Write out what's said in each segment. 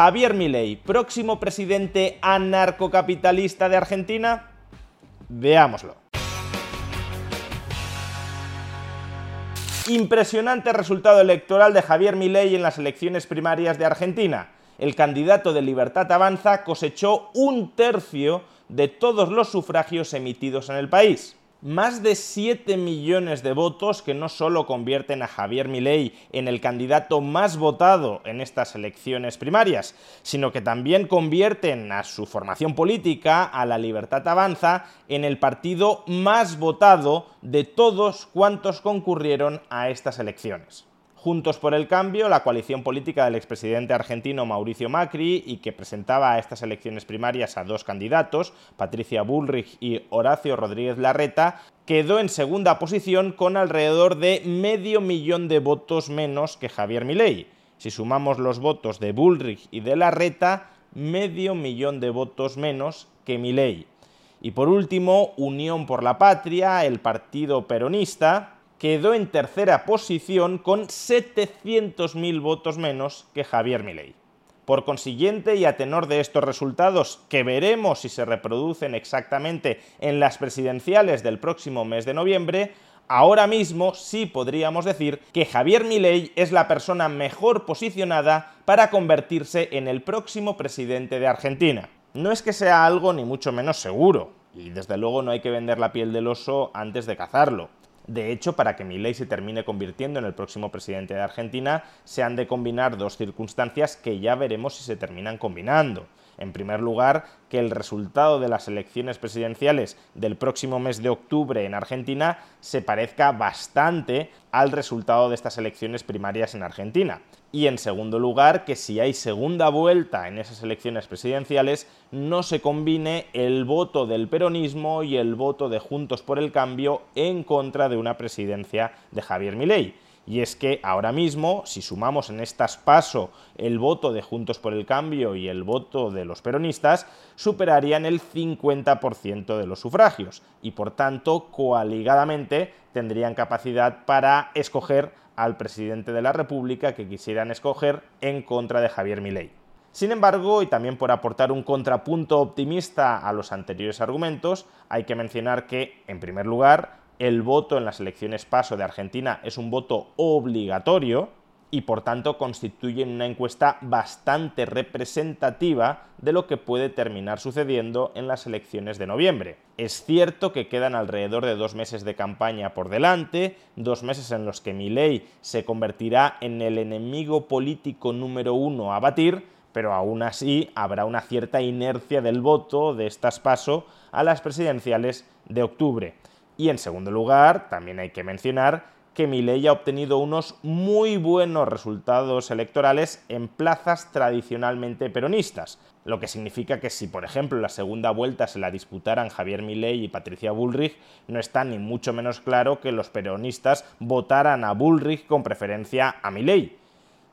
Javier Milei, próximo presidente anarcocapitalista de Argentina. Veámoslo. Impresionante resultado electoral de Javier Milei en las elecciones primarias de Argentina. El candidato de Libertad Avanza cosechó un tercio de todos los sufragios emitidos en el país más de 7 millones de votos que no solo convierten a Javier Milei en el candidato más votado en estas elecciones primarias, sino que también convierten a su formación política, a la Libertad Avanza, en el partido más votado de todos cuantos concurrieron a estas elecciones. Juntos por el Cambio, la coalición política del expresidente argentino Mauricio Macri y que presentaba a estas elecciones primarias a dos candidatos, Patricia Bullrich y Horacio Rodríguez Larreta, quedó en segunda posición con alrededor de medio millón de votos menos que Javier Milei. Si sumamos los votos de Bullrich y de Larreta, medio millón de votos menos que Milei. Y por último, Unión por la Patria, el partido peronista, quedó en tercera posición con 700.000 votos menos que Javier Milei. Por consiguiente, y a tenor de estos resultados, que veremos si se reproducen exactamente en las presidenciales del próximo mes de noviembre, ahora mismo sí podríamos decir que Javier Milei es la persona mejor posicionada para convertirse en el próximo presidente de Argentina. No es que sea algo ni mucho menos seguro, y desde luego no hay que vender la piel del oso antes de cazarlo. De hecho, para que Milei se termine convirtiendo en el próximo presidente de Argentina, se han de combinar dos circunstancias que ya veremos si se terminan combinando. En primer lugar, que el resultado de las elecciones presidenciales del próximo mes de octubre en Argentina se parezca bastante al resultado de estas elecciones primarias en Argentina. Y en segundo lugar, que si hay segunda vuelta en esas elecciones presidenciales, no se combine el voto del peronismo y el voto de Juntos por el Cambio en contra de una presidencia de Javier Milei y es que ahora mismo, si sumamos en estas paso el voto de Juntos por el Cambio y el voto de los peronistas, superarían el 50% de los sufragios y por tanto coaligadamente tendrían capacidad para escoger al presidente de la República que quisieran escoger en contra de Javier Milei. Sin embargo, y también por aportar un contrapunto optimista a los anteriores argumentos, hay que mencionar que, en primer lugar, el voto en las elecciones paso de Argentina es un voto obligatorio y por tanto constituye una encuesta bastante representativa de lo que puede terminar sucediendo en las elecciones de noviembre. Es cierto que quedan alrededor de dos meses de campaña por delante, dos meses en los que Milei se convertirá en el enemigo político número uno a batir, pero aún así habrá una cierta inercia del voto de estas paso a las presidenciales de octubre. Y en segundo lugar, también hay que mencionar que Milei ha obtenido unos muy buenos resultados electorales en plazas tradicionalmente peronistas, lo que significa que si, por ejemplo, la segunda vuelta se la disputaran Javier Milei y Patricia Bullrich, no está ni mucho menos claro que los peronistas votaran a Bullrich con preferencia a Milei.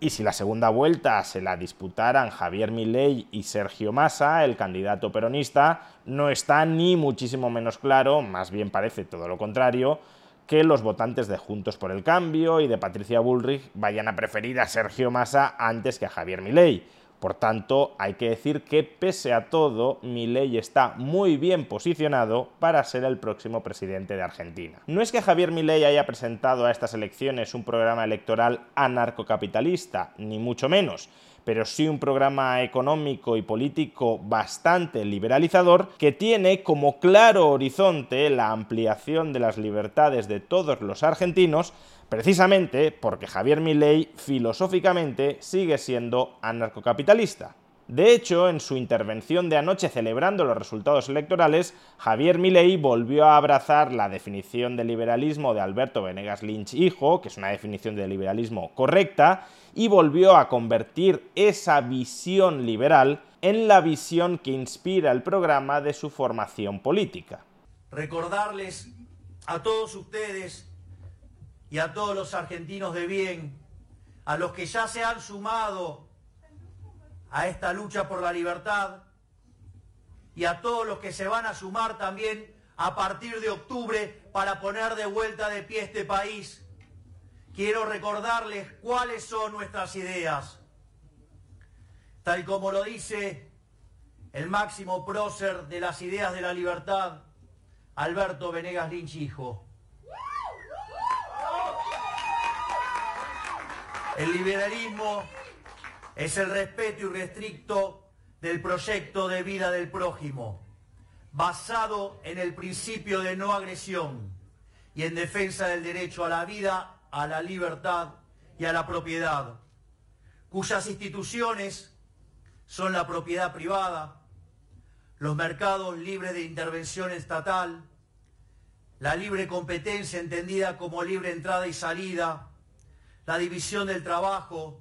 Y si la segunda vuelta se la disputaran Javier Milei y Sergio Massa, el candidato peronista, no está ni muchísimo menos claro, más bien parece todo lo contrario, que los votantes de Juntos por el Cambio y de Patricia Bullrich vayan a preferir a Sergio Massa antes que a Javier Milei. Por tanto, hay que decir que pese a todo, Milei está muy bien posicionado para ser el próximo presidente de Argentina. No es que Javier Milei haya presentado a estas elecciones un programa electoral anarcocapitalista, ni mucho menos, pero sí un programa económico y político bastante liberalizador que tiene como claro horizonte la ampliación de las libertades de todos los argentinos precisamente porque Javier Milei filosóficamente sigue siendo anarcocapitalista. De hecho, en su intervención de anoche celebrando los resultados electorales, Javier Milei volvió a abrazar la definición de liberalismo de Alberto Venegas Lynch hijo, que es una definición de liberalismo correcta, y volvió a convertir esa visión liberal en la visión que inspira el programa de su formación política. Recordarles a todos ustedes y a todos los argentinos de bien, a los que ya se han sumado a esta lucha por la libertad y a todos los que se van a sumar también a partir de octubre para poner de vuelta de pie este país. Quiero recordarles cuáles son nuestras ideas. Tal como lo dice el máximo prócer de las ideas de la libertad, Alberto Venegas Lynch, hijo. El liberalismo es el respeto irrestricto del proyecto de vida del prójimo, basado en el principio de no agresión y en defensa del derecho a la vida, a la libertad y a la propiedad, cuyas instituciones son la propiedad privada, los mercados libres de intervención estatal, la libre competencia entendida como libre entrada y salida, la división del trabajo,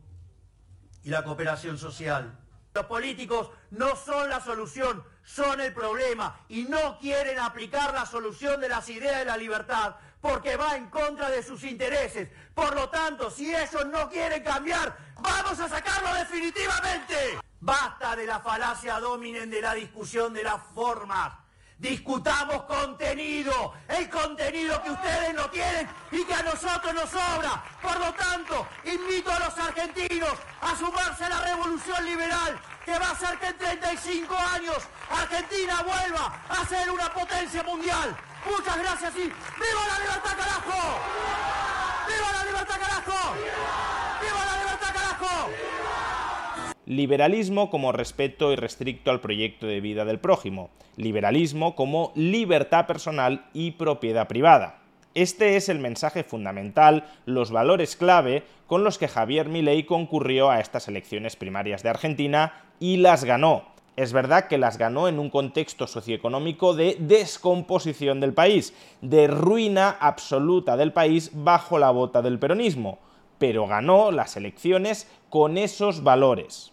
y la cooperación social. Los políticos no son la solución, son el problema y no quieren aplicar la solución de las ideas de la libertad porque va en contra de sus intereses. Por lo tanto, si ellos no quieren cambiar, vamos a sacarlo definitivamente. Basta de la falacia dominen de la discusión de las formas. Discutamos contenido, el contenido que ustedes no tienen y que a nosotros nos sobra. Por lo tanto, invito a los argentinos a sumarse a la revolución liberal que va a hacer que en 35 años Argentina vuelva a ser una potencia mundial. Muchas gracias y ¡viva la libertad, carajo! ¡Viva la libertad, carajo! ¡Viva la! Liberalismo como respeto irrestricto al proyecto de vida del prójimo. Liberalismo como libertad personal y propiedad privada. Este es el mensaje fundamental, los valores clave con los que Javier Milei concurrió a estas elecciones primarias de Argentina y las ganó. Es verdad que las ganó en un contexto socioeconómico de descomposición del país, de ruina absoluta del país bajo la bota del peronismo, pero ganó las elecciones con esos valores.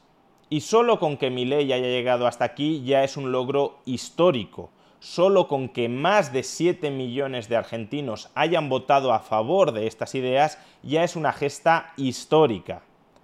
Y solo con que mi ley haya llegado hasta aquí ya es un logro histórico. Solo con que más de 7 millones de argentinos hayan votado a favor de estas ideas ya es una gesta histórica.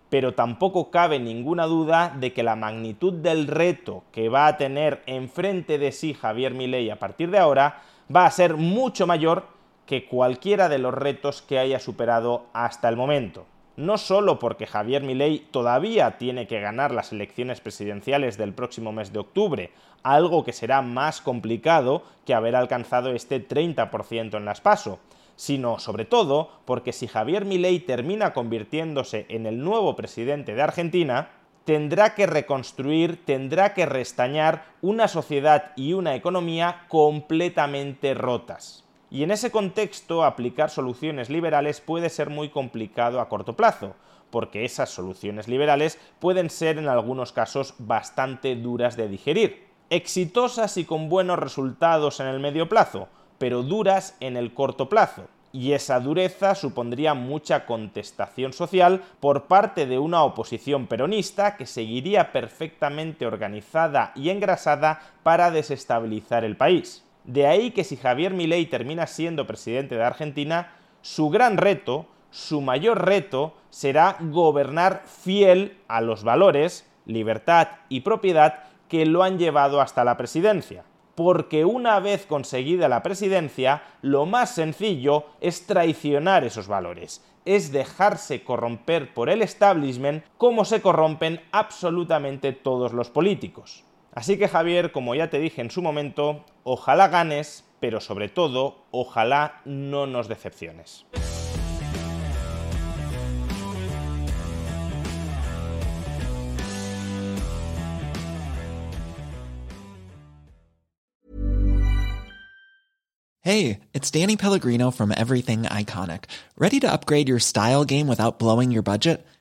Pero tampoco cabe ninguna duda de que la magnitud del reto que va a tener enfrente de sí Javier Milei a partir de ahora va a ser mucho mayor que cualquiera de los retos que haya superado hasta el momento no solo porque Javier Milei todavía tiene que ganar las elecciones presidenciales del próximo mes de octubre, algo que será más complicado que haber alcanzado este 30% en las PASO, sino sobre todo porque si Javier Milei termina convirtiéndose en el nuevo presidente de Argentina, tendrá que reconstruir, tendrá que restañar una sociedad y una economía completamente rotas. Y en ese contexto, aplicar soluciones liberales puede ser muy complicado a corto plazo, porque esas soluciones liberales pueden ser en algunos casos bastante duras de digerir. Exitosas y con buenos resultados en el medio plazo, pero duras en el corto plazo. Y esa dureza supondría mucha contestación social por parte de una oposición peronista que seguiría perfectamente organizada y engrasada para desestabilizar el país. De ahí que si Javier Milei termina siendo presidente de Argentina, su gran reto, su mayor reto, será gobernar fiel a los valores, libertad y propiedad que lo han llevado hasta la presidencia. Porque una vez conseguida la presidencia, lo más sencillo es traicionar esos valores, es dejarse corromper por el establishment como se corrompen absolutamente todos los políticos. Así que Javier, como ya te dije en su momento, ojalá ganes, pero sobre todo, ojalá no nos decepciones. Hey, it's Danny Pellegrino from Everything Iconic. Ready to upgrade your style game without blowing your budget?